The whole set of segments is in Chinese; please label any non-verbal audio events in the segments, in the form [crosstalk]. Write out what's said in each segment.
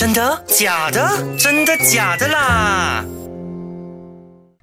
真的？假的？真的假的啦？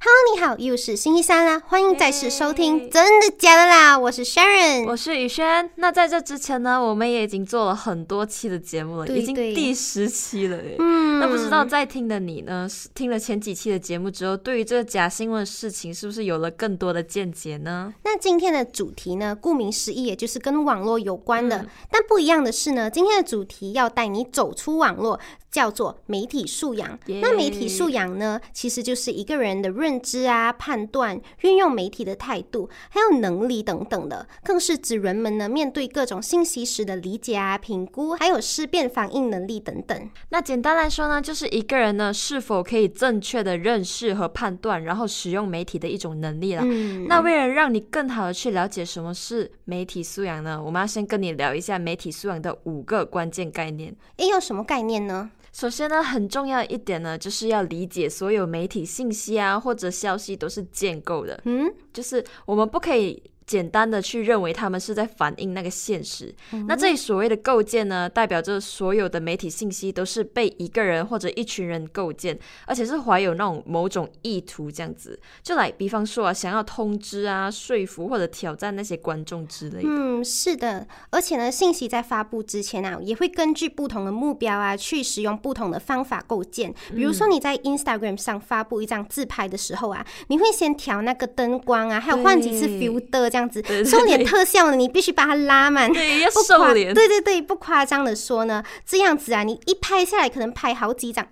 Hello，你好，又是星期三啦，欢迎再次收听真的假的啦，我是 Sharon，我是宇轩。那在这之前呢，我们也已经做了很多期的节目了，已经第十期了耶。嗯那不知道在听的你呢，是听了前几期的节目之后，对于这个假新闻的事情，是不是有了更多的见解呢？那今天的主题呢，顾名思义，也就是跟网络有关的。嗯但不一样的是呢，今天的主题要带你走出网络，叫做媒体素养。耶那媒体素养呢，其实就是一个人的认知啊、判断、运用媒体的态度，还有能力等等的，更是指人们呢面对各种信息时的理解啊、评估，还有思辨反应能力等等。那简单来说呢，就是一个人呢是否可以正确的认识和判断，然后使用媒体的一种能力了。嗯，那为了让你更好的去了解什么是媒体素养呢，我们要先跟你聊一下媒体素养的五个关键概念。诶，有什么概念呢？首先呢，很重要一点呢，就是要理解所有媒体信息啊或者消息都是建构的，嗯，就是我们不可以简单的去认为他们是在反映那个现实。那这里所谓的构建呢，代表着所有的媒体信息都是被一个人或者一群人构建，而且是怀有那种某种意图这样子。就来比方说啊，想要通知啊、说服或者挑战那些观众之类的。嗯，是的，而且呢，信息在发布之前啊，也会根据不同的目标啊，去使用不同的方法构建。比如嗯说你在 Instagram 上发布一张自拍的时候啊，你会先调那个灯光啊，还有换几次 filter 这样子瘦脸特效呢，你必须把它拉满。对，要瘦脸。对对对，不夸张的说呢，这样子啊，你一拍下来可能拍好几张，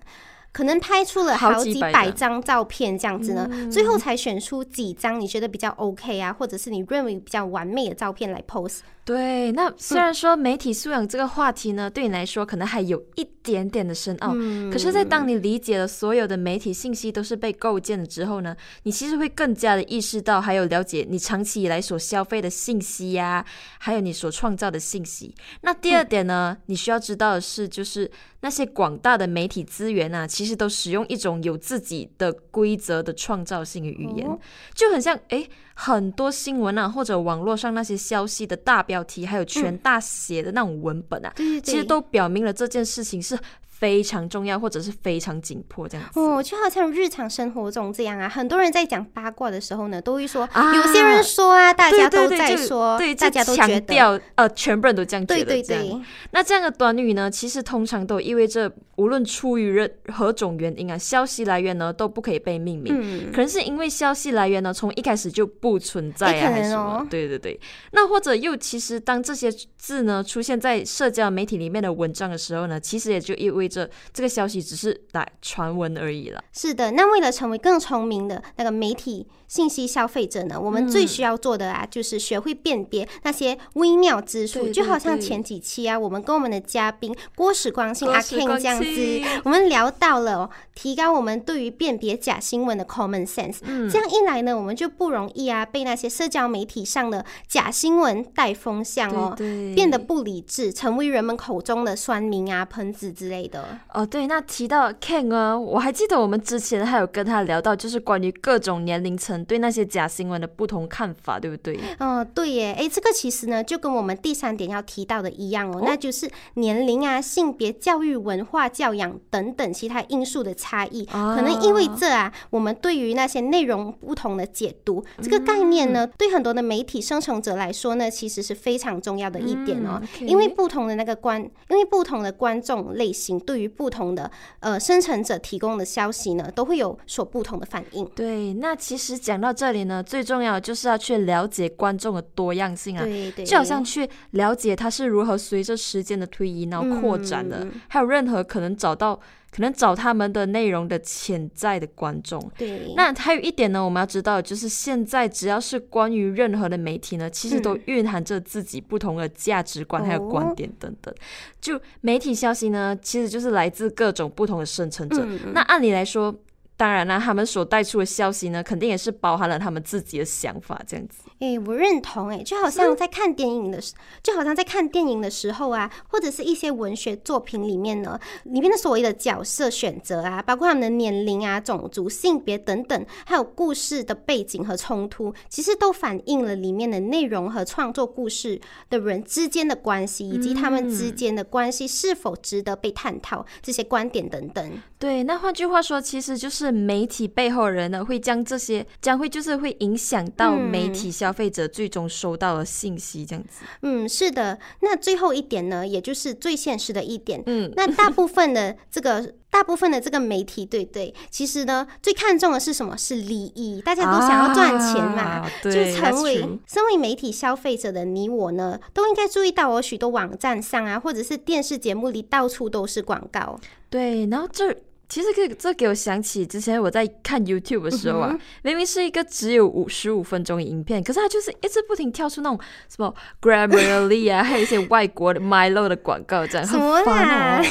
可能拍出了好好几百张张照片这样子呢，嗯最后才选出几张你觉得比较 OK 啊，或者是你认为比较完美的照片来 post。对，那虽然说媒体素养这个话题呢，对你来说可能还有一点点的深奥，嗯可是，在当你理解了所有的媒体信息都是被构建了之后呢，你其实会更加的意识到，还有了解你长期以来所消费的信息呀、还有你所创造的信息。那第二点呢，你需要知道的是，就是那些广大的媒体资源啊，其实都使用一种有自己的规则的创造性的语言，哦就很像诶。很多新闻啊，或者网络上那些消息的大标题，还有全大写的那种文本啊，对对对，其实都表明了这件事情是非常重要，或者是非常紧迫这样子。哦，就好像日常生活中这样啊，很多人在讲八卦的时候呢，都会说，啊有些人说啊，大家都在说，对，大家都觉得，调呃，全部人都这样觉对得。这样对对，那这样的短语呢，其实通常都意味着，无论出于任何种原因啊，消息来源呢都不可以被命名。嗯，可能是因为消息来源呢，从一开始就不存在啊，还是什么？对对对。那或者又其实当这些字呢出现在社交媒体里面的文章的时候呢，其实也就意味这这个消息只是来传闻而已了。是的。那为了成为更聪明的那个媒体信息消费者呢，我们最需要做的啊，就是学会辨别那些微妙之处，就好像前几期啊，我们跟我们的嘉宾郭时光信阿 Ken 这样子，我们聊到了、哦、提高我们对于辨别假新闻的 common sense。嗯。这样一来呢，我们就不容易啊被那些社交媒体上的假新闻带风向哦，变得不理智，成为人们口中的酸民啊、喷子之类的。哦，对，那提到 Ken 啊，我还记得我们之前还有跟他聊到，就是关于各种年龄层对那些假新闻的不同看法，对不对？哦，对耶，哎，这个其实呢，就跟我们第三点要提到的一样哦，那就是年龄啊、性别、教育、文化、教养等等其他因素的差异。可能意味着啊，我们对于那些内容不同的解读，这个概念呢，对很多的媒体生成者来说呢，其实是非常重要的一点哦。因为不同的那个观，因为不同的观众类型，对于不同的呃生成者提供的消息呢，都会有所不同的反应。对，那其实讲到这里呢，最重要的就是要去了解观众的多样性啊，对对，就好像去了解它是如何随着时间的推移然后扩展的，嗯还有任何可能找到可能找他们的内容的潜在的观众。对，那还有一点呢，我们要知道，就是现在只要是关于任何的媒体呢，其实都嗯蕴含着自己不同的价值观还有观哦点等等。就媒体消息呢，其实就是来自各种不同的生成者。嗯嗯那按理来说，当然啦，他们所带出的消息呢，肯定也是包含了他们自己的想法，这样子。哎，我认同，哎，就好像在看电影的时，就好像在看电影的时候啊，或者是一些文学作品里面呢，里面的所谓的角色选择啊，包括他们的年龄啊、种族、性别等等，还有故事的背景和冲突，其实都反映了里面的内容和创作故事的人之间的关系，以及他们之间的关系是否值得被探讨，这些观点等等。对，那换句话说，其实就是媒体背后人呢，会将这些将会就是会影响到媒体消费者最终收到的信息，这样子。嗯，是的。那最后一点呢，也就是最现实的一点，嗯，那大部分的这个大部分的这个媒体，对对，其实呢，最看重的是什么？是利益，大家都想要赚钱嘛，就成为身为媒体消费者的你我呢，都应该注意到，我许多网站上啊，或者是电视节目里，到处都是广告。对，然后这。其实这这给我想起之前我在看 YouTube 的时候啊，明明是一个只有五十五分钟的影片，可是它就是一直不停跳出那种什么 Grammarly 啊，[laughs] 还有一些外国的 Milo 的广告，这样很烦哦。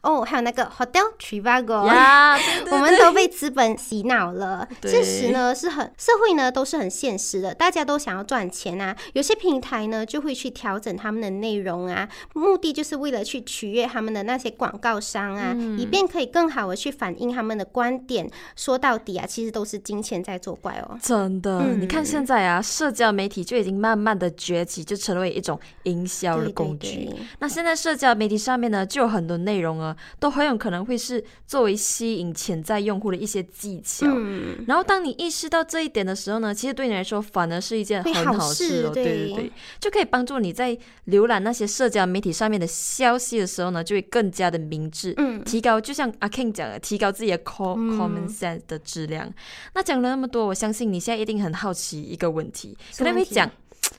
[laughs] 哦，还有那个 Hotel Trivago，呀，我们都被资本洗脑了。现实呢是很社会呢都是很现实的，大家都想要赚钱啊。有些平台呢就会去调整他们的内容啊，目的就是为了去取悦他们的那些广告商啊，以便可以更好的。去反映他们的观点，说到底啊，其实都是金钱在作怪哦。真的，你看现在啊，社交媒体就已经慢慢的崛起，就成为一种营销的工具。那现在社交媒体上面呢，就有很多内容啊，都很有可能会是作为吸引潜在用户的一些技巧。嗯。然后当你意识到这一点的时候呢，其实对你来说反而是一件很好事哦。对对对，就可以帮助你在浏览那些社交媒体上面的消息的时候呢，就会更加的明智。嗯。提高，就像阿 King 讲。提高自己的 common sense 的质量。那讲了那么多，我相信你现在一定很好奇一个问题，可能会讲，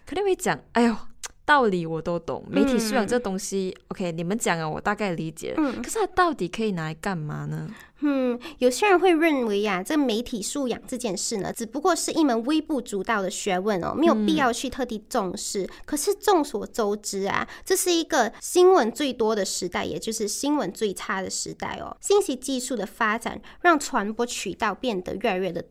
可能会讲，哎呦。道理我都懂，媒体素养这东西，OK，你们讲啊，我大概理解。嗯，可是它到底可以拿来干嘛呢？嗯，有些人会认为呀，这媒体素养这件事呢，只不过是一门微不足道的学问哦，没有必要去特地重视。可是众所周知啊，这是一个新闻最多的时代，也就是新闻最差的时代哦。信息技术的发展让传播渠道变得越来越的。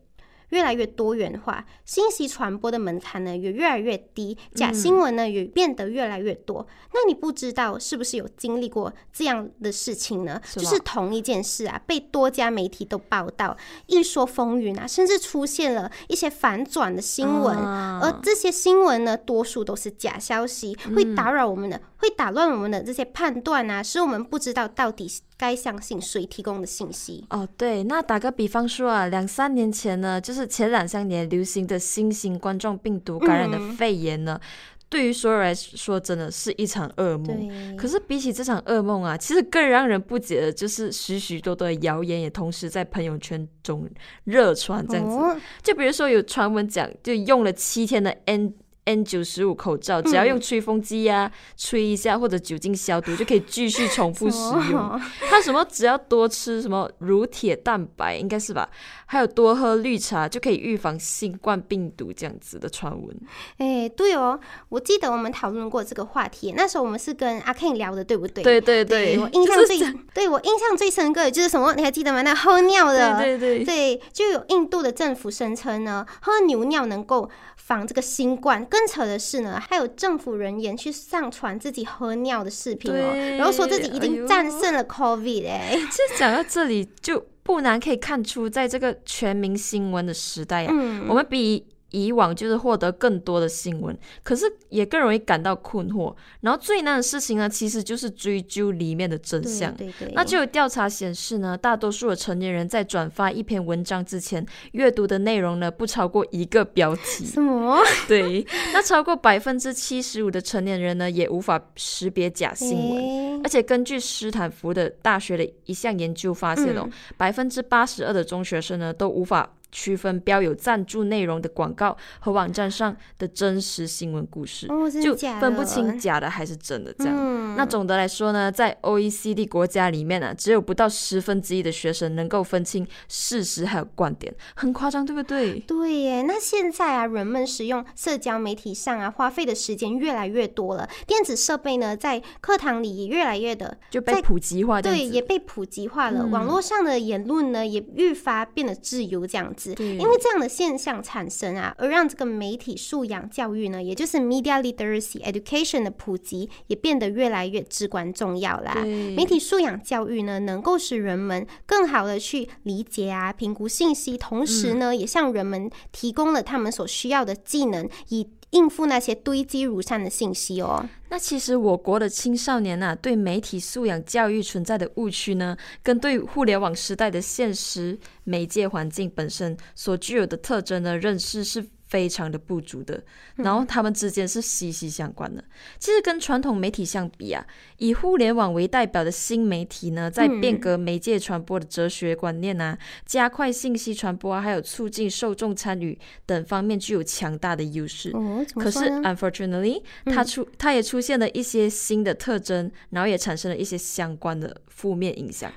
越来越多元化，信息传播的门槛呢也越来越低，假新闻呢也变得越来越多。那你不知道是不是有经历过这样的事情呢？就是同一件事啊，被多家媒体都报道，一说风云啊，甚至出现了一些反转的新闻，而这些新闻呢，多数都是假消息，会打扰我们的，会打乱我们的这些判断啊，使我们不知道到底该相信谁提供的信息。哦，对，那打个比方说啊，两三年前呢，就是。是前两三年流行的新型冠状病毒感染的肺炎呢，对于所有人来说，真的是一场噩梦。可是比起这场噩梦啊，其实更让人不解的就是许许多多的谣言也同时在朋友圈中热传。这样子，就比如说有传闻讲，就用了七天的 N。N 九十五口罩，只要用吹风机呀吹一下，或者酒精消毒，就可以继续重复使用。它什么只要多吃什么乳铁蛋白，应该是吧？还有多喝绿茶就可以预防新冠病毒这样子的传闻。哎，对哦，我记得我们讨论过这个话题，那时候我们是跟阿 Ken 聊的，对不对？对对对，我印象最对我印象最深刻的就是什么？你还记得吗？那喝尿的，对对对，就有印度的政府声称呢，喝牛尿能够防这个新冠。更扯的是呢，还有政府人员去上传自己喝尿的视频哦，然后说自己已经战胜了 COVID 哎。[laughs] 其实讲到这里，就不难可以看出，在这个全民新闻的时代呀，我们比。以往就是获得更多的新闻，可是也更容易感到困惑。然后最难的事情呢，其实就是追究里面的真相。对对。那就有调查显示呢，大多数的成年人在转发一篇文章之前，阅读的内容呢不超过一个标题。什么？对。那超过百分之七十五的成年人呢，也无法识别假新闻。而且根据斯坦福的大学的一项研究发现哦，百分之八十二的中学生呢都无法。区分标有赞助内容的广告和网站上的真实新闻故事，哦，就？分不清假的还是真的这样。嗯，那总的来说呢，在 OECD 国家里面呢、只有不到十分之一的学生能够分清事实还有观点，很夸张，对不对？对耶，那现在啊，人们使用社交媒体上啊，花费的时间越来越多了。电子设备呢，在课堂里也越来越的，就被普及化对，也被普及化了。嗯网络上的言论呢，也愈发变得自由这样子。因为这样的现象产生啊，而让这个媒体素养教育呢，也就是 media literacy education 的普及，也变得越来越至关重要啦。媒体素养教育呢，能够使人们更好的去理解啊、评估信息，同时嗯呢，也向人们提供了他们所需要的技能，以应付那些堆积如山的信息哦。那其实我国的青少年呐、对媒体素养教育存在的误区呢，跟对互联网时代的现实媒介环境本身所具有的特征的认识是非常的不足的，然后他们之间是息息相关的。其实跟传统媒体相比啊，以互联网为代表的新媒体呢，在变革媒介传播的哲学观念啊，加快信息传播啊，还有促进受众参与等方面具有强大的优势。哦，可是？，unfortunately，它出它也出现了一些新的特征，然后也产生了一些相关的负面影响。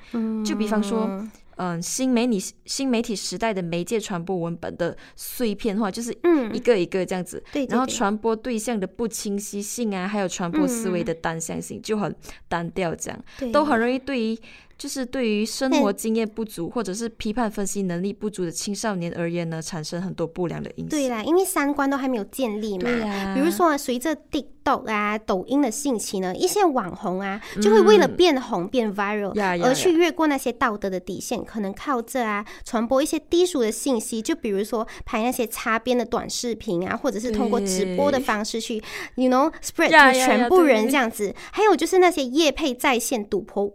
就比方说，嗯，新媒体新媒体时代的媒介传播文本的碎片化，就是嗯。一个一个这样子，对对对然后传播对象的不清晰性啊，还有传播思维的单向性、就很单调，这样都很容易对于。就是对于生活那经验不足或者是批判分析能力不足的青少年而言呢，产生很多不良的影响。对啦，因为三观都还没有建立嘛。对呀比如说，随着 TikTok 啊、抖音的兴起呢，一些网红啊，就会为了变红、变 viral，、而去越过那些道德的底线，可能靠这啊传播一些低俗的信息，就比如说拍那些擦边的短视频啊，或者是通过直播的方式去，you know spread 呀 to 全部人对这样子。还有就是那些业配在线赌博、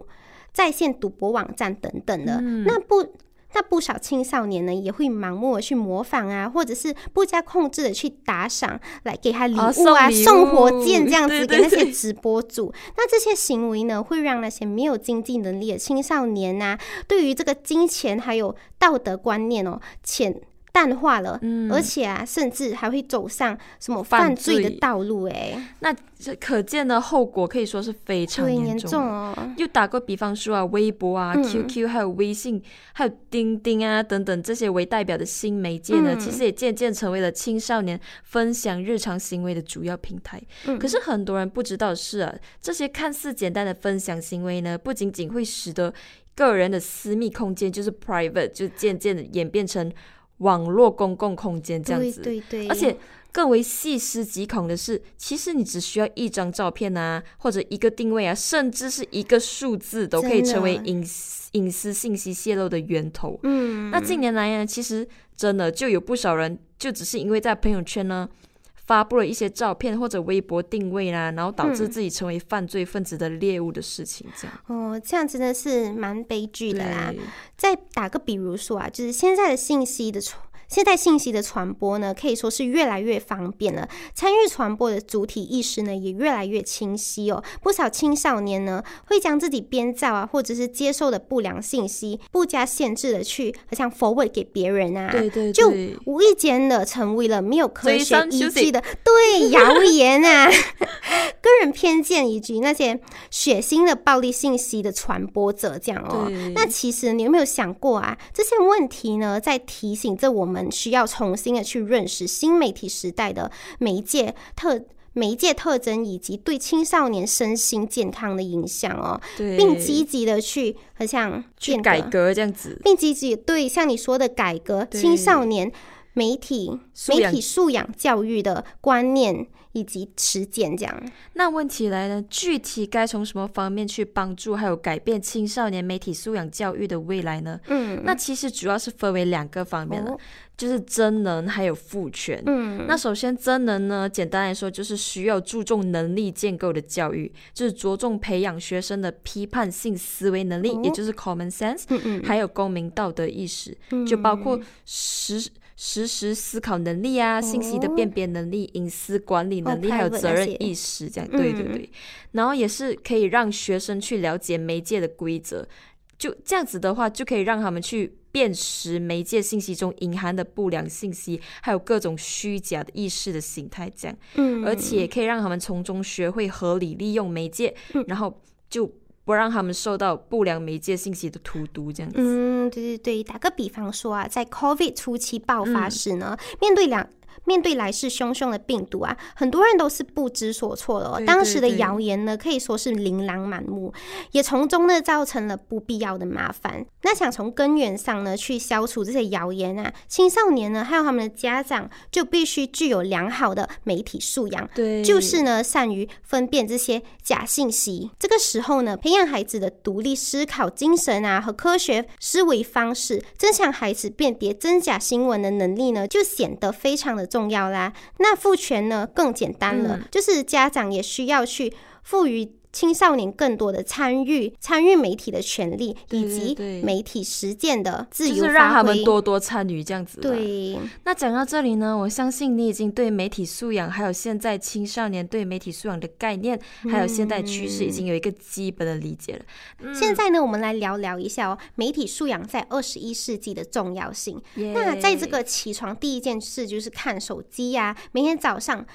在线赌博网站等等的，嗯那不。那不少青少年呢，也会盲目的去模仿啊，或者是不加控制的去打赏，来给他礼物啊啊、送火箭这样子给那些直播主。[laughs] 那这些行为呢，会让那些没有经济能力的青少年呐、对于这个金钱还有道德观念哦，浅淡化了，而且啊，甚至还会走上什么犯犯罪的道路、哎，那这可见的后果可以说是非常，严严重。重哦。又打个比方说啊，微博啊、嗯 QQ 还有微信，还有钉钉啊等等这些为代表的新媒介呢，嗯其实也渐渐成为了青少年分享日常行为的主要平台。嗯可是很多人不知道的是啊，这些看似简单的分享行为呢，不仅仅会使得个人的私密空间就是 private，就渐渐的演变成网络公共空间这样子。对对，而且更为细思极恐的是，其实你只需要一张照片啊，或者一个定位啊，甚至是一个数字，都可以成为隐私隐私信息泄露的源头。嗯，那近年来呢，其实真的就有不少人，就只是因为在朋友圈呢。发布了一些照片或者微博定位啦，然后导致嗯自己成为犯罪分子的猎物的事情，这样。哦，这样真的是蛮悲剧的啦。再打个比如说啊，就是现在的信息的传，现在信息的传播呢，可以说是越来越方便了。参与传播的主体意识呢，也越来越清晰哦。不少青少年呢，会将自己编造啊，或者是接受的不良信息，不加限制的去，好像 forward 给别人啊。对对就对无意间的成为了没有科追学依据的对谣言啊、[laughs] 个人偏见以及那些血腥的暴力信息的传播者，这样哦。那其实你有没有想过啊？这些问题呢，在提醒着我们需要重新的去认识新媒体时代的媒介特。媒介特征以及对青少年身心健康的影响哦，并积极的去好像变去改革革这样子。并积极对像你说的改革青少年媒体媒体素养教育的观念以及实践，这样。那问题来了，具体该从什么方面去帮助还有改变青少年媒体素养教育的未来呢？嗯，那其实主要是分为两个方面了，哦就是真能还有赋权。嗯，那首先，真能呢，简单来说就是需要注重能力建构的教育，就是着重培养学生的批判性思维能力，哦也就是 common sense，嗯嗯，还有公民道德意识，嗯就包括实实时思考能力啊、信息的哦。辨别能力、隐私管理能力，哦还有责任意识，这样对对嗯。对。然后也是可以让学生去了解媒介的规则。就这样子的话，就可以让他们去辨识媒介信息中隐含的不良信息，还有各种虚假的意识的形态，这样，嗯，而且可以让他们从中学会合理利用媒介，然后就不让他们受到不良媒介信息的荼毒，这样子。嗯，对对对，打个比方说啊，在 COVID 初期爆发嗯时呢，面对两。面对来势汹汹的病毒啊，很多人都是不知所措的、哦。对当时的谣言呢，可以说是琳琅满目，也从中呢造成了不必要的麻烦。那想从根源上呢去消除这些谣言啊，青少年呢还有他们的家长就必须具有良好的媒体素养，对，就是呢，善于分辨这些假信息。这个时候呢，培养孩子的独立思考精神啊和科学思维方式，增强孩子辨别真假新闻的能力呢，就显得非常的重要啦。那赋权呢更简单了，嗯就是家长也需要去赋予。青少年更多的参与参与媒体的权利，以及媒体实践的自由就是让他。们多多参与这样子。。对，那讲到这里呢，我相信你已经对媒体素养，还有现在青少年对媒体素养的概念，还有现代趋势，已经有一个基本的理解了。现在呢，我们来聊聊一下哦，媒体素养在二十一世纪的重要性。那在这个起床第一件事就是看手机呀、每天早上。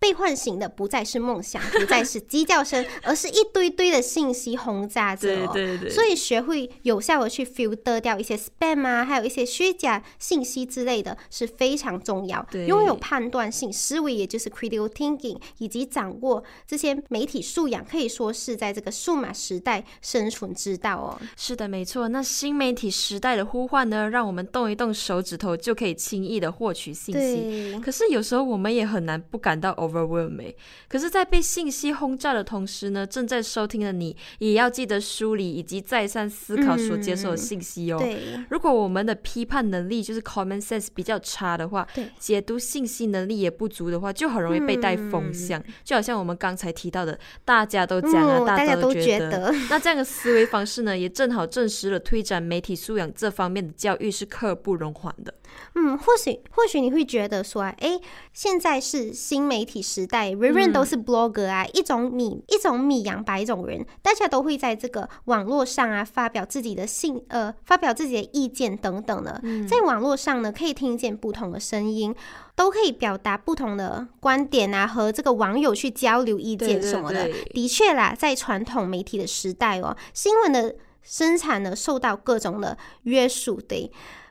被唤醒的不再是梦想，[laughs] 不再是鸡叫声，而是一堆堆的信息轰炸着、哦。对对对，所以学会有效的去 filter 掉一些 spam 啊，还有一些虚假信息之类的，是非常重要。对拥有判断性思维，也就是 critical thinking，以及掌握这些媒体素养，可以说是在这个数码时代生存之道哦。是的，没错。那新媒体时代的呼唤呢，让我们动一动手指头就可以轻易的获取信息。对，可是有时候我们也很难不感到 overwhelmed。可是，在被信息轰炸的同时呢，正在收听的你也要记得梳理以及再三思考所接受的信息哦。对，如果我们的批判能力就是 common sense 比较差的话，对解读信息能力也不足的话，就很容易被带风向。就好像我们刚才提到的，大家都讲啊，嗯，大家都。觉得，那这样的思维方式呢，也正好证实了推展媒体素养这方面的教育是刻不容缓的。嗯，或许或许你会觉得说啊，诶，现在是新媒体时代，人人都是 blogger 啊，一种米一种米养百种人，大家都会在这个网络上啊发表自己的信呃，发表自己的意见等等的，在网络上呢可以听见不同的声音。都可以表达不同的观点啊，和这个网友去交流意见什么的。的确啦，在传统媒体的时代哦，新闻的生产呢受到各种的约束，对。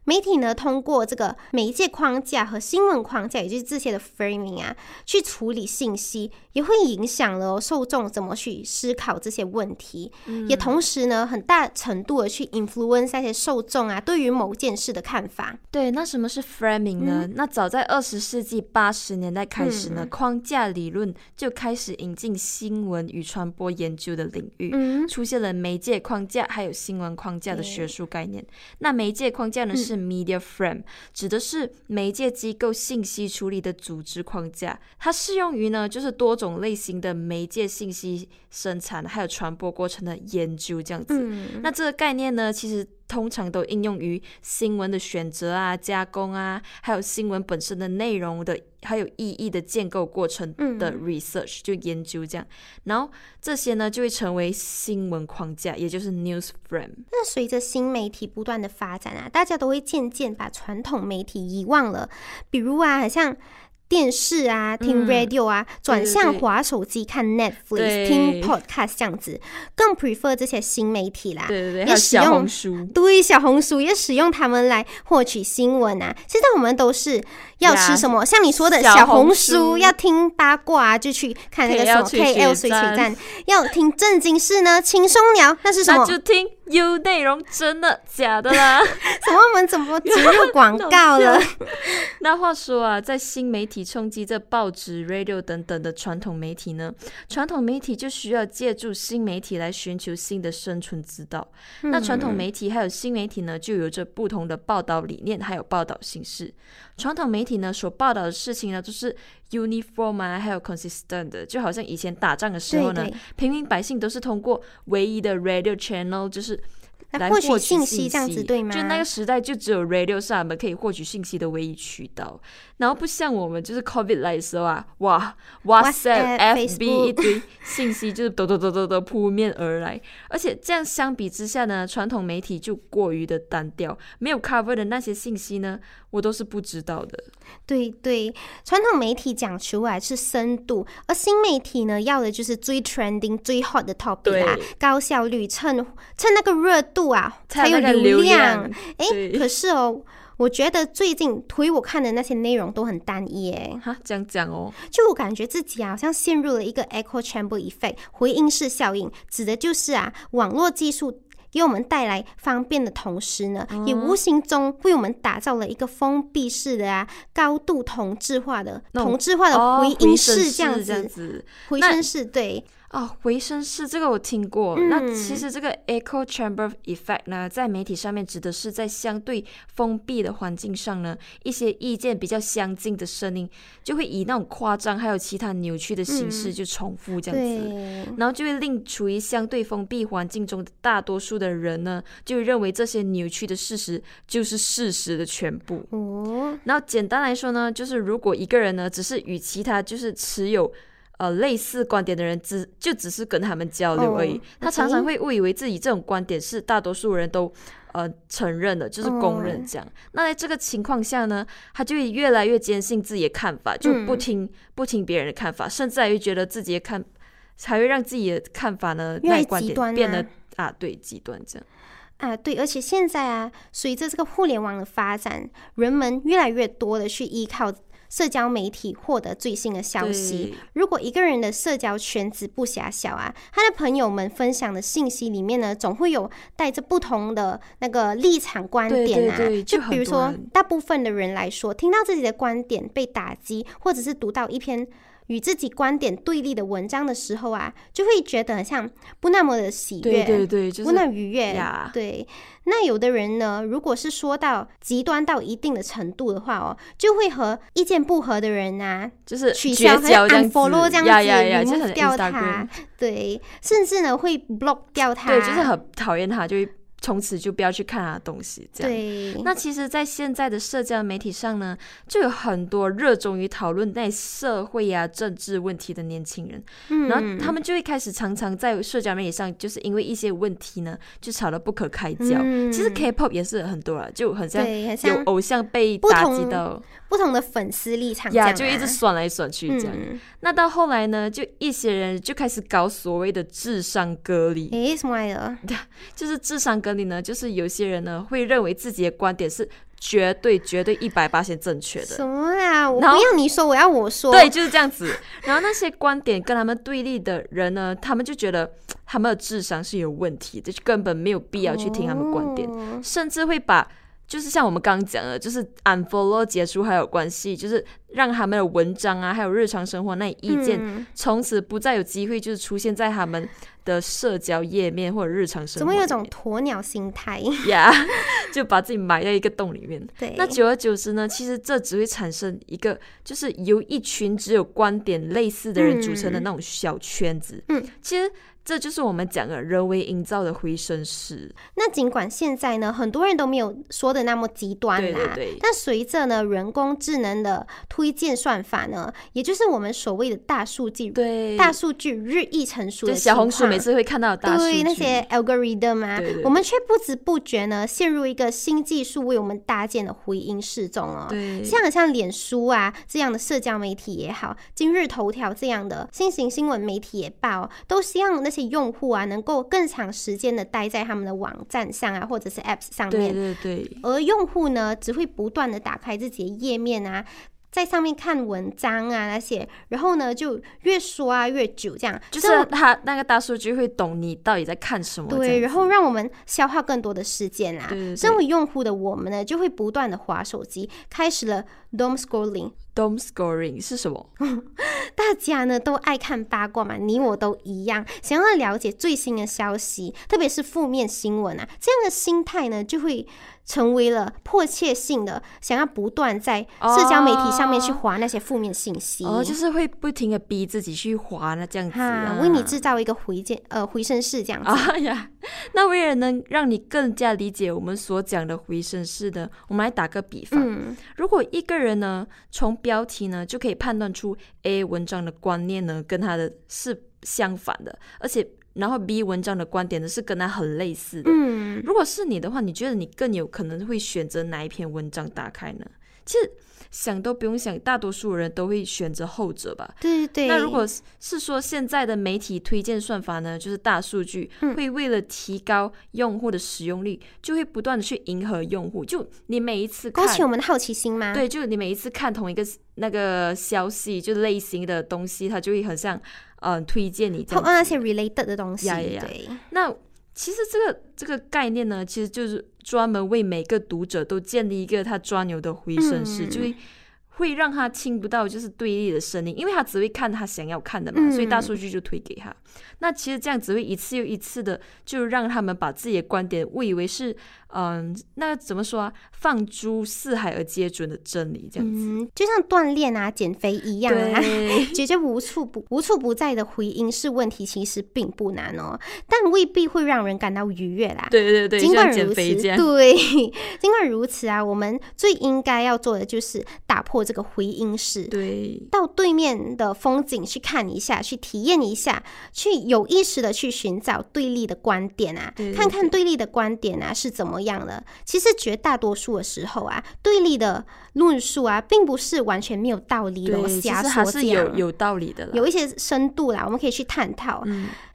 媒体呢，通过这个媒介框架和新闻框架，也就是这些的 framing 啊，去处理信息，也会影响了、哦、受众怎么去思考这些问题，也同时呢，很大程度的去 influence 那些受众啊对于某件事的看法。对，那什么是 framing 呢？那早在二十世纪八十年代开始呢，框架理论就开始引进新闻与传播研究的领域，嗯，出现了媒介框架还有新闻框架的学术概念。那媒介框架呢是 media frame，指的是媒介机构信息处理的组织框架，它适用于呢就是多种类型的媒介信息生产还有传播过程的研究这样子。嗯那这个概念呢，其实通常都应用于新闻的选择啊、加工啊，还有新闻本身的内容的，还有意义的建构过程的 research，、就研究这样。然后这些呢，就会成为新闻框架，也就是 news frame。那随着新媒体不断的发展啊，大家都会渐渐把传统媒体遗忘了，比如啊，好像。电视啊，听 radio 啊，转向滑手机看 Netflix，对听 podcast 这样子，更 prefer 这些新媒体啦。对对对，也使用红书。对，小红书也使用它们来获取新闻啊。现在我们都是要吃什么？像你说的小小红红书书，要听八卦、啊、就去看那个什么 KL 血水水站站；要听正经事呢，轻松聊，那是什么？那就听有内容真的假的啦。[laughs] 什么？我们怎么植入广告了？[laughs] 那话说啊，在新媒体冲击这报纸、radio 等等的传统媒体呢，传统媒体就需要借助新媒体来寻求新的生存之道。那传统媒体还有新媒体呢，就有着不同的报道理念，还有报道形式。传统媒体呢所报道的事情呢，就是 uniform 啊，还有 consistent 的，就好像以前打仗的时候呢，对对。平民百姓都是通过唯一的 radio channel，就是来获取取信息，这样子对吗？就那个时代就只有 radio 是我们可以获取信息的唯一渠道，然后不像我们就是 COVID 来的时候啊，哇 WhatsApp FB 一堆信息就是抖抖抖抖抖扑面而来，而且这样相比之下呢，传统媒体就过于的单调，没有 cover 的那些信息呢，我都是不知道的。对对，传统媒体讲出来是深度，而新媒体呢要的就是最 trending、最 hot 的 topic 啊，高效率，趁趁那个热度啊，才有流量。量，哎，可是哦。我觉得最近推我看的那些内容都很单一，哎，哈，这样讲哦，就我感觉自己啊，好像陷入了一个 echo chamber effect 回音式效应，指的就是啊，网络技术给我们带来方便的同时呢，也无形中为我们打造了一个封闭式的啊、高度同质化的、同质化的哦回音式这样子，回声式对，哦，回声室这个我听过。嗯那其实这个 echo chamber effect 呢，在媒体上面指的是在相对封闭的环境上呢，一些意见比较相近的声音，就会以那种夸张还有其他扭曲的形式嗯就重复这样子。对，然后就会令处于相对封闭环境中的大多数的人呢，就认为这些扭曲的事实就是事实的全部。哦，然后简单来说呢，就是如果一个人呢，只是与其他就是持有呃类似观点的人只就只是跟他们交流而已，哦他常常会误以为自己这种观点是大多数人都。呃，承认的，就是公认哦这样。那在这个情况下呢，他就会越来越坚信自己的看法，就不嗯听、不听别人的看法，甚至还会觉得自己的看，才会让自己的看法呢，那观极端点变吗得啊，对，极端这样。啊，对，而且现在啊，随着这个互联网的发展，人们越来越多的去依靠社交媒体获得最新的消息。如果一个人的社交圈子不狭小啊，他的朋友们分享的信息里面呢，总会有带着不同的那个立场观对点啊。就比如说，大部分的人来说，听到自己的观点被打击，或者是读到一篇与自己观点对立的文章的时候啊，就会觉得好像不那么的喜悦。对对对，就是不那愉悦。呀。对，那有的人呢，如果是说到极端到一定的程度的话哦，就会和意见不合的人啊就是取消交这样子。unfollow 这样子呀呀呀，就 remove 很掉他，对，甚至呢会 block 掉他，对，就是很讨厌他，就会从此就不要去看他的东西，这样。对，那其实，在现在的社交媒体上呢，就有很多热衷于讨论那社会呀、政治问题的年轻人，嗯然后嗯他们就会开始常常在社交媒体上，就是因为一些问题呢，就吵得不可开交。嗯其实 K-pop 也是很多了，就很像有偶像被打击到，不同的粉丝立场这呀，就一直酸来酸去这样。嗯，那到后来呢，就一些人就开始搞所谓的智商隔离，诶，什么来的？[laughs] 就是智商割离呢，就是有些人呢会认为自己的观点是绝对绝对一百八十正确的，什么啊？我不要你说，我要我说。对，就是这样子。然后那些观点跟他们对立的人呢，他们就觉得他们的智商是有问题的，就根本没有必要去听他们观点，哦甚至会把。就是像我们刚刚讲的，就是 unfollow 结束还有关系，就是让他们的文章啊，还有日常生活那些意见，嗯从此不再有机会，就是出现在他们的社交页面或者日常生活怎么。有种鸵鸟心态？呀 [laughs] 就把自己埋在一个洞里面。对，那久而久之呢，其实这只会产生一个，就是由一群只有观点类似的人组成的那种小圈子。嗯，其实这就是我们讲的人为营造的回声室。那尽管现在呢，很多人都没有说的那么极端啦，对对对但随着呢人工智能的推荐算法呢，也就是我们所谓的大数据，对，大数据日益成熟就的小红书每次会看到的大数据，对那些 algorithm 啊，我们却不知不觉呢陷入一个新技术为我们搭建的回音室中哦。对像像脸书啊这样的社交媒体也好，今日头条这样的新型新闻媒体也罢、哦，都希望那些用户啊能够更长时间的待在他们的网站上啊，或者是 Apps 上面，对对对。而用户呢只会不断的打开自己的页面啊。在上面看文章啊那些，然后呢就越刷越久，这样就是他那个大数据会懂你到底在看什么，这对，然后让我们消化更多的时间啦。对对对身为用户的我们呢，就会不断的划手机，开始了 doom scrolling，dom scoring 是什么？[laughs] 大家呢都爱看八卦嘛，你我都一样，想要了解最新的消息，特别是负面新闻啊，这样的心态呢就会。成为了迫切性的，想要不断在社交媒体上面去划那些负面信息，哦，就是会不停的逼自己去划那这样子，啊，为你制造一个回见呃回声式这样子。[laughs] 哎呀，那为了能让你更加理解我们所讲的回声式的，我们来打个比方，嗯，如果一个人呢从标题呢就可以判断出 A 文章的观念呢跟他的是相反的，而且。然后 B 文章的观点呢是跟他很类似的。嗯，如果是你的话，你觉得你更有可能会选择哪一篇文章打开呢？其实想都不用想，大多数人都会选择后者吧。对对对。那如果是说现在的媒体推荐算法呢，就是大数据会为了提高用户的使用率，就会不断的去迎合用户。就你每一次勾起我们的好奇心吗？对，就你每一次看同一个那个消息，就类型的东西，它就会很像。嗯，推荐你这样那些 related 的东西。对，那其实这个这个概念呢，其实就是专门为每个读者都建立一个他专有的回声室，就会会让他听不到就是对立的声音，因为他只会看他想要看的嘛，所以大数据就推给他。那其实这样只会一次又一次的就让他们把自己的观点误以为是。嗯，那怎么说啊？放诸四海而皆准的真理，这样子，就像锻炼啊、减肥一样啊，解决无处不无处不在的回音是问题，其实并不难哦，但未必会让人感到愉悦啦。对对对，尽管如此，对，[laughs] 尽管如此啊，我们最应该要做的就是打破这个回音室，对，到对面的风景去看一下，去体验一下，去有意识的去寻找对立的观点啊，看看对。立的观点啊是怎么。样的，其实绝大多数的时候啊，对立的论述啊，并不是完全没有道理的瞎说，是有有道理的，有一些深度啦，我们可以去探讨。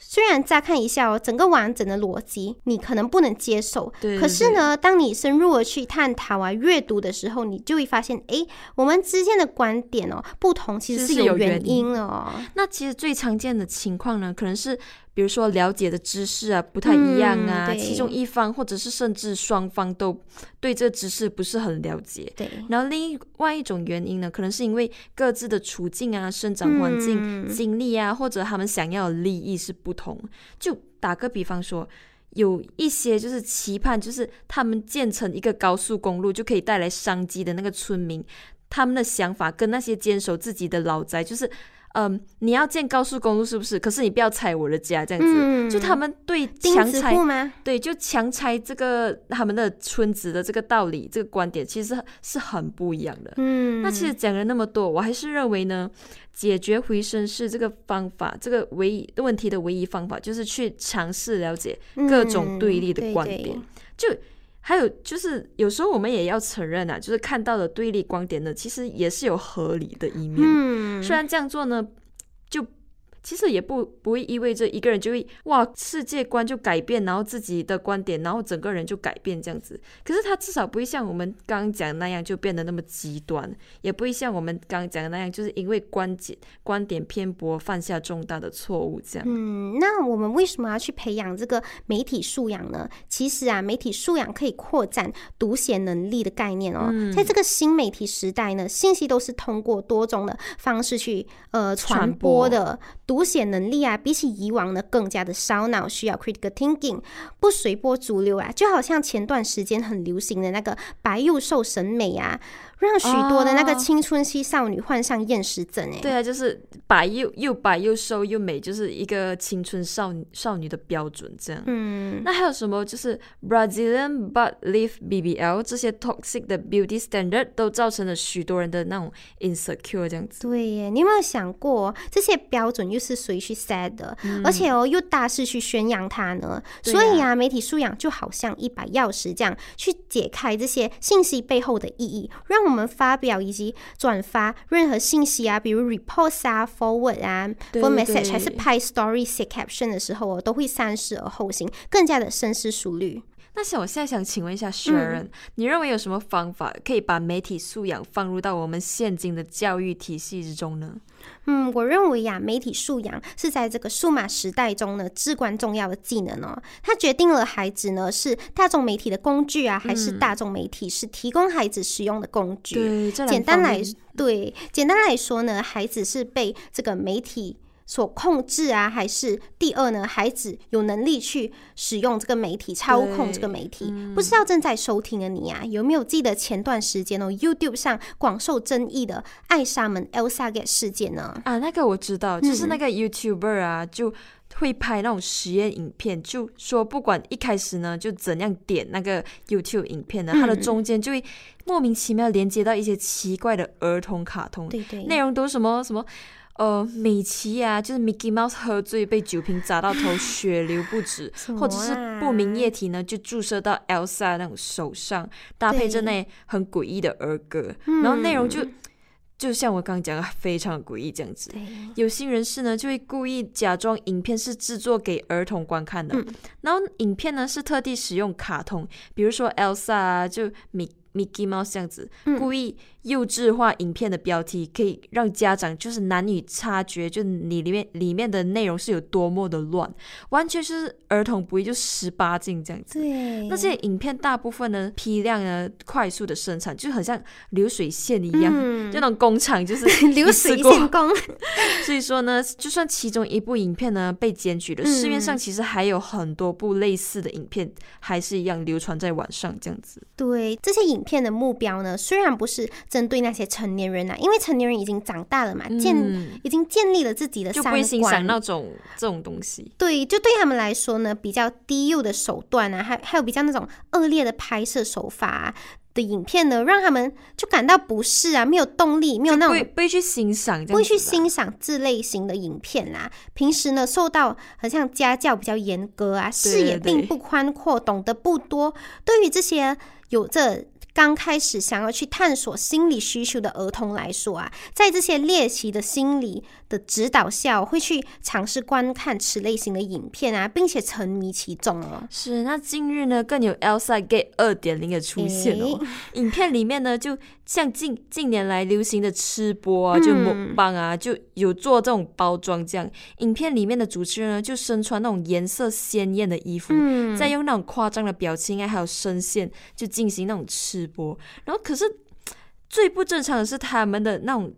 虽然乍看一下哦，整个完整的逻辑你可能不能接受，可是呢，当你深入的去探讨啊、阅读的时候，你就会发现，哎，我们之间的观点哦不同，其实是有原因的哦。那其实最常见的情况呢，可能是。比如说了解的知识啊不太一样啊，其中一方或者是甚至双方都对这知识不是很了解。对，然后另外一种原因呢，可能是因为各自的处境啊、生长环境、经历啊，或者他们想要的利益是不同。就打个比方说，有一些就是期盼，就是他们建成一个高速公路就可以带来商机的那个村民，他们的想法跟那些坚守自己的老宅就是。嗯，你要建高速公路是不是？可是你不要拆我的家，这样子，就他们对强拆对，就强拆这个他们的村子的这个道理，这个观点其实是很不一样的。嗯，那其实讲了那么多，我还是认为呢，解决回声是这个方法，这个唯一问题的唯一方法，就是去尝试了解各种对立的观点，就。还有就是，有时候我们也要承认啊，就是看到的对立观点呢，其实也是有合理的一面。嗯，虽然这样做呢，就。其实也不不会意味着一个人就会哇世界观就改变，然后自己的观点，然后整个人就改变这样子。可是他至少不会像我们刚刚讲的那样就变得那么极端，也不会像我们刚刚讲的那样，就是因为观点观点偏颇犯下重大的错误这样。嗯，那我们为什么要去培养这个媒体素养呢？其实啊，媒体素养可以扩展读写能力的概念哦。在这个新媒体时代呢，信息都是通过多种的方式去呃传播的。读读写能力啊，比起以往呢，更加的烧脑，需要 critical thinking，不随波逐流啊，就好像前段时间很流行的那个白幼瘦审美啊。让许多的那个青春期少女患上厌食症哎，对啊，就是白又又白又瘦又美，就是一个青春少女少女的标准这样。嗯，那还有什么就是 Brazilian butt lift BBL 这些 toxic 的 beauty standard 都造成了许多人的那种 insecure 这样子。对耶，你有没有想过这些标准又是谁去 set 的？而且哦，又大肆去宣扬它呢？所以啊，媒体素养就好像一把钥匙这样，去解开这些信息背后的意义，让我们发表以及转发任何信息啊，比如 repost 啊、forward 啊、for message 还是拍 story、写 caption 的时候我，都会三思而后行，更加的深思熟虑。那像我现在想请问一下 Sharon，、你认为有什么方法可以把媒体素养放入到我们现今的教育体系之中呢？嗯，我认为呀，媒体素养是在这个数码时代中呢至关重要的技能哦。它决定了孩子呢是大众媒体的工具啊，还是大众媒体是提供孩子使用的工具。对，简单来对，简单来说呢，孩子是被这个媒体所控制啊，还是第二呢，孩子有能力去使用这个媒体，操控这个媒体？不知道正在收听的你啊，有没有记得前段时间哦，YouTube 上广受争议的艾莎门 Elsa Gate 事件呢？啊，那个我知道，就是嗯那个 YouTuber 啊，就会拍那种实验影片，就说不管一开始呢，就怎样点那个 YouTube 影片呢，它的嗯中间就会莫名其妙连接到一些奇怪的儿童卡通，对对，内容都是什么什么。呃，米奇啊，就是 Mickey Mouse 喝醉被酒瓶砸到头，血流不止，[laughs] 或者是不明啊液体呢，就注射到 Elsa 那种手上，搭配着那很诡异的儿歌，然后内容就就像我刚刚讲的，非常诡异这样子。有心人士呢，就会故意假装影片是制作给儿童观看的，嗯然后影片呢是特地使用卡通，比如说 Elsa 啊，就米 Mickey Mouse 这样子，嗯故意幼稚化影片的标题，可以让家长就是难以察觉，就你里面里面的内容是有多么的乱，完全是儿童不宜，就十八禁这样子。对，那这些影片大部分呢批量呢快速的生产，就很像流水线一样，嗯。就那种工厂就是 [laughs] 流水线工，[laughs] 所以说呢，就算其中一部影片呢被检举了，嗯市面上其实还有很多部类似的影片，还是一样流传在网上这样子。对这些影片的目标呢，虽然不是针对那些成年人啊，因为成年人已经长大了嘛，建嗯，已经建立了自己的三就不会欣赏观。那种这种东西。对，就对他们来说呢，比较低幼的手段啊，还还有比较那种恶劣的拍摄手法、啊、的影片呢，让他们就感到不适啊，没有动力，没有那种不会去欣赏不会去欣赏这类型的影片啦。平时呢，受到好像家教比较严格啊，视野并不宽阔，懂得不多。对于这些有着刚开始想要去探索心理需求的儿童来说啊，在这些猎奇的心理的指导下，会去尝试观看此类型的影片啊，并且沉迷其中哦。是，那近日呢，更有 Elsa Gate 二点零的出现哦。[laughs] 影片里面呢，就像近近年来流行的吃播啊，就嗯某棒啊，就有做这种包装这样。影片里面的主持人呢，就身穿那种颜色鲜艳的衣服，嗯，再用那种夸张的表情啊，还有声线，就进行那种吃播。然后，可是最不正常的是他们的那种。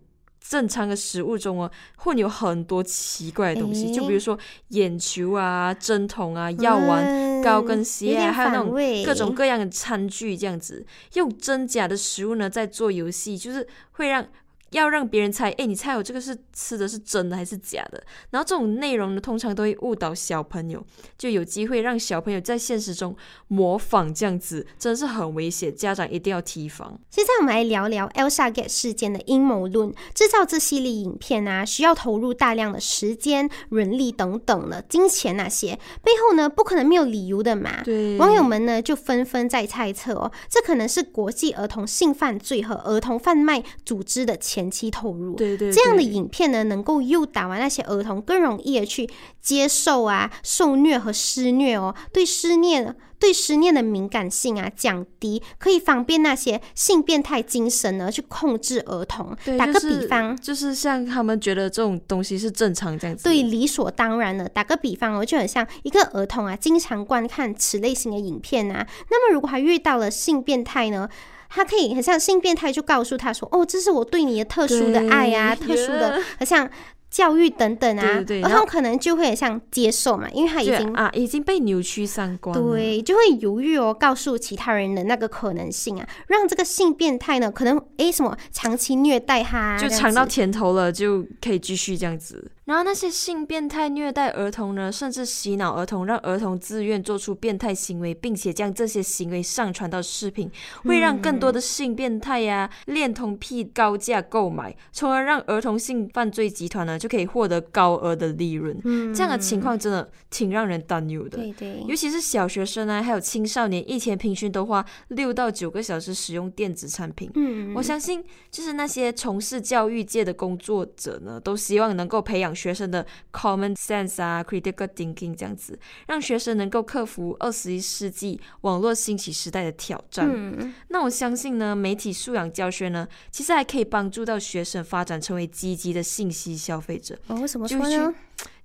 正常的食物中哦，混有很多奇怪的东西，就比如说眼球啊、针筒啊、药丸、嗯高跟鞋啊，还有那种各种各样的餐具，这样子。用真假的食物呢在做游戏，就是会让要让别人猜，哎，你猜我这个是吃的是真的还是假的？然后这种内容呢，通常都会误导小朋友，就有机会让小朋友在现实中模仿这样子，真的是很危险，家长一定要提防。现在我们来聊聊 Elsa Gate 事件的阴谋论。制造这系列影片啊，需要投入大量的时间、人力等等的金钱那些，背后呢不可能没有理由的嘛。对网友们呢就纷纷在猜测哦，这可能是国际儿童性犯罪和儿童贩卖组织的前期投入。对对这样的影片呢，能够诱导啊那些儿童更容易的去接受啊受虐和施虐哦，对施虐对施虐的敏感性啊降低，可以方便那些性变态精神呢去控制儿童。打个对就是比方，就是像他们觉得这种东西是正常这样子，对，理所当然的。打个比方哦，就很像一个儿童啊，经常观看此类型的影片啊，那么如果他遇到了性变态呢？他可以很像性变态，就告诉他说：“哦，这是我对你的特殊的爱啊，特殊的，很像教育等等啊。对对对然后可能就会很像接受嘛，因为他已经啊，已经被扭曲三观。对，就会犹豫哦，告诉其他人的那个可能性啊，让这个性变态呢，可能诶什么长期虐待他啊，就尝到甜头了，就可以继续这样子。然后那些性变态虐待儿童呢，甚至洗脑儿童，让儿童自愿做出变态行为，并且将这些行为上传到视频，会让更多的性变态呀、恋童癖高价购买，从而让儿童性犯罪集团呢就可以获得高额的利润。嗯这样的情况真的挺让人担忧的。对对，尤其是小学生啊，还有青少年，一天平均都花六到九个小时使用电子产品。嗯，我相信，就是那些从事教育界的工作者呢，都希望能够培养学生的 common sense 啊，critical thinking 这样子，让学生能够克服二十一世纪网络兴起时代的挑战。嗯，那我相信呢，媒体素养教学呢，其实还可以帮助到学生发展成为积极的信息消费者。哦，为什么说呢？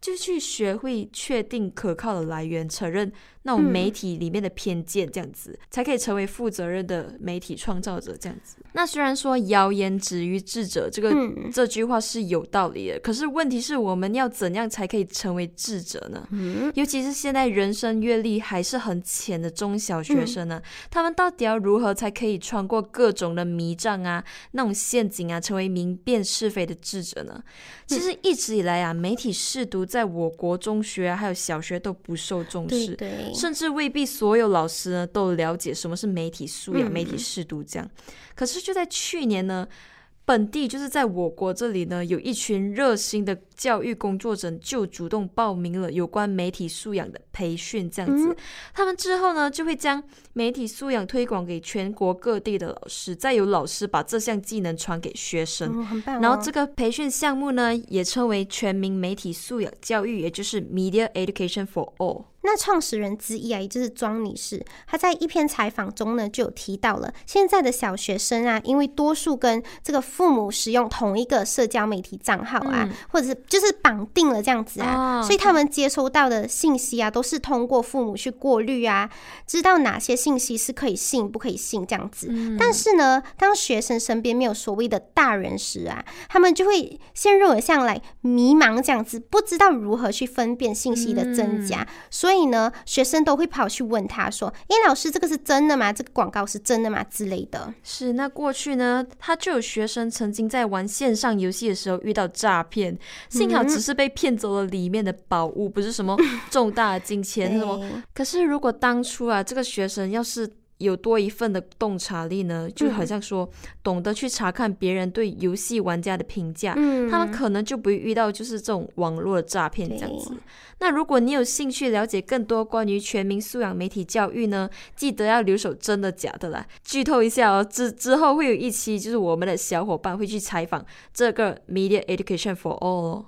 就去学会确定可靠的来源，承认那种媒体里面的偏见，这样子、才可以成为负责任的媒体创造者。这样子，那虽然说谣言止于智者这个、嗯这句话是有道理的，可是问题是我们要怎样才可以成为智者呢？嗯，尤其是现在人生阅历还是很浅的中小学生呢，他们到底要如何才可以穿过各种的迷障啊、那种陷阱啊，成为明辨是非的智者呢？其实一直以来啊，媒体试读在我国中学啊还有小学都不受重视。对对，甚至未必所有老师呢都了解什么是媒体素养、嗯媒体试读这样。可是就在去年呢，本地就是在我国这里呢，有一群热心的教育工作者就主动报名了有关媒体素养的培训，这样子。嗯他们之后呢，就会将媒体素养推广给全国各地的老师，再由老师把这项技能传给学生。嗯，很棒、哦。然后这个培训项目呢，也称为全民媒体素养教育，也就是 Media Education for All。那创始人之一啊，也就是庄女士，她在一篇采访中呢，就有提到了现在的小学生啊，因为多数跟这个父母使用同一个社交媒体账号啊，嗯或者是就是绑定了这样子啊，哦所以他们接收到的信息啊，都是通过父母去过滤啊，知道哪些信息是可以信不可以信这样子。嗯但是呢，当学生身边没有所谓的大人时啊，他们就会陷入了像来迷茫这样子，不知道如何去分辨信息的真假。所以呢，学生都会跑去问他说：“诶，老师，这个是真的吗？这个广告是真的吗？”之类的。是，那过去呢，他就有学生曾经在玩线上游戏的时候遇到诈骗，幸好只是被骗走了里面的宝物，不是什么重大的金钱 [laughs] 什么。可是如果当初啊，这个学生要是有多一份的洞察力呢，就好像说懂得去查看别人对游戏玩家的评价，嗯，他们可能就不会遇到就是这种网络的诈骗这样子。那如果你有兴趣了解更多关于全民素养媒体教育呢，记得要留守真的假的啦。剧透一下哦，之之后会有一期就是我们的小伙伴会去采访这个 Media Education for All 哦，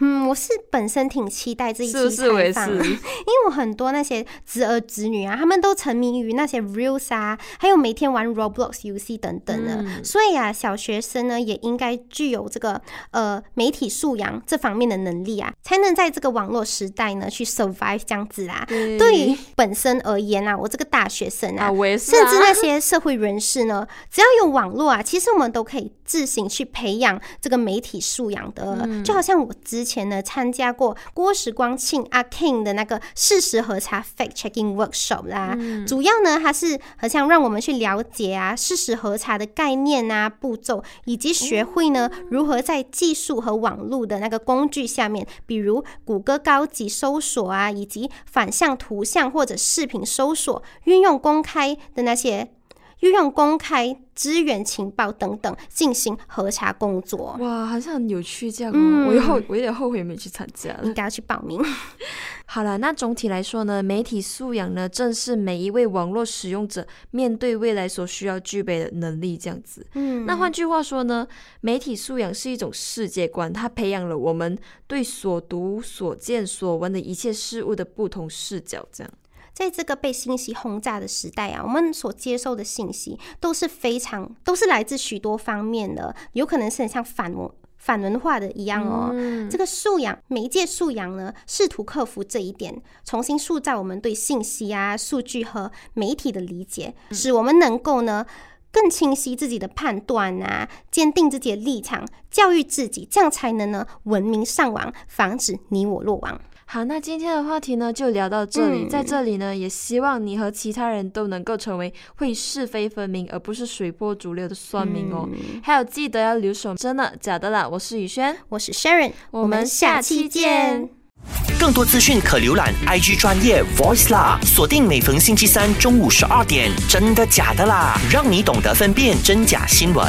嗯，我是本身挺期待这一期是不是？我也是 [laughs] 因为我很多那些侄儿侄女啊，他们都沉迷于那些 reels 啊，还有每天玩 Roblox 游戏等等的，嗯。所以啊，小学生呢也应该具有这个呃媒体素养这方面的能力啊，才能在这个网络时代呢去 survive 这样子啊。对。对于本身而言啊，我这个大学生啊，啊，我也是、甚啊，至那些社会人士呢，只要有网络啊，其实我们都可以自行去培养这个媒体素养的。嗯。就好像我之前呢参加过郭时光庆阿 King 的那个事实核查 fact checking workshop 啦，嗯。主要呢它是好像让我们去了解啊事实核查的概念啊步骤，以及学会呢如何在技术和网络的那个工具下面，比如谷歌高级搜索啊，以及反向图像或者视频搜索，运用公开的那些运用公开资源情报等等进行核查工作。哇，好像很有趣这样哦，嗯我以后我有点后悔没去参加了应。该要去报名。好了，那总体来说呢，媒体素养呢，正是每一位网络使用者面对未来所需要具备的能力，这样子。嗯，那换句话说呢，媒体素养是一种世界观，它培养了我们对所读、所见、所闻的一切事物的不同视角。这样，在这个被信息轰炸的时代啊，我们所接受的信息都是非常都是来自许多方面的，有可能是很像反文反文化的一样哦。这个素养，媒介素养呢，试图克服这一点，重新塑造我们对信息啊、数据和媒体的理解，使我们能够呢。更清晰自己的判断啊，坚定自己的立场，教育自己，这样才能呢文明上网，防止你我落网。好，那今天的话题呢就聊到这里。嗯在这里呢，也希望你和其他人都能够成为会是非分明，而不是随波逐流的算命哦。还有，记得要留守真的假的啦。我是宇轩，我是 Sharon，我们下期见。更多资讯可浏览 IG 专业 Voice 啦，锁定每逢星期三中午十二点，真的假的啦，让你懂得分辨真假新闻。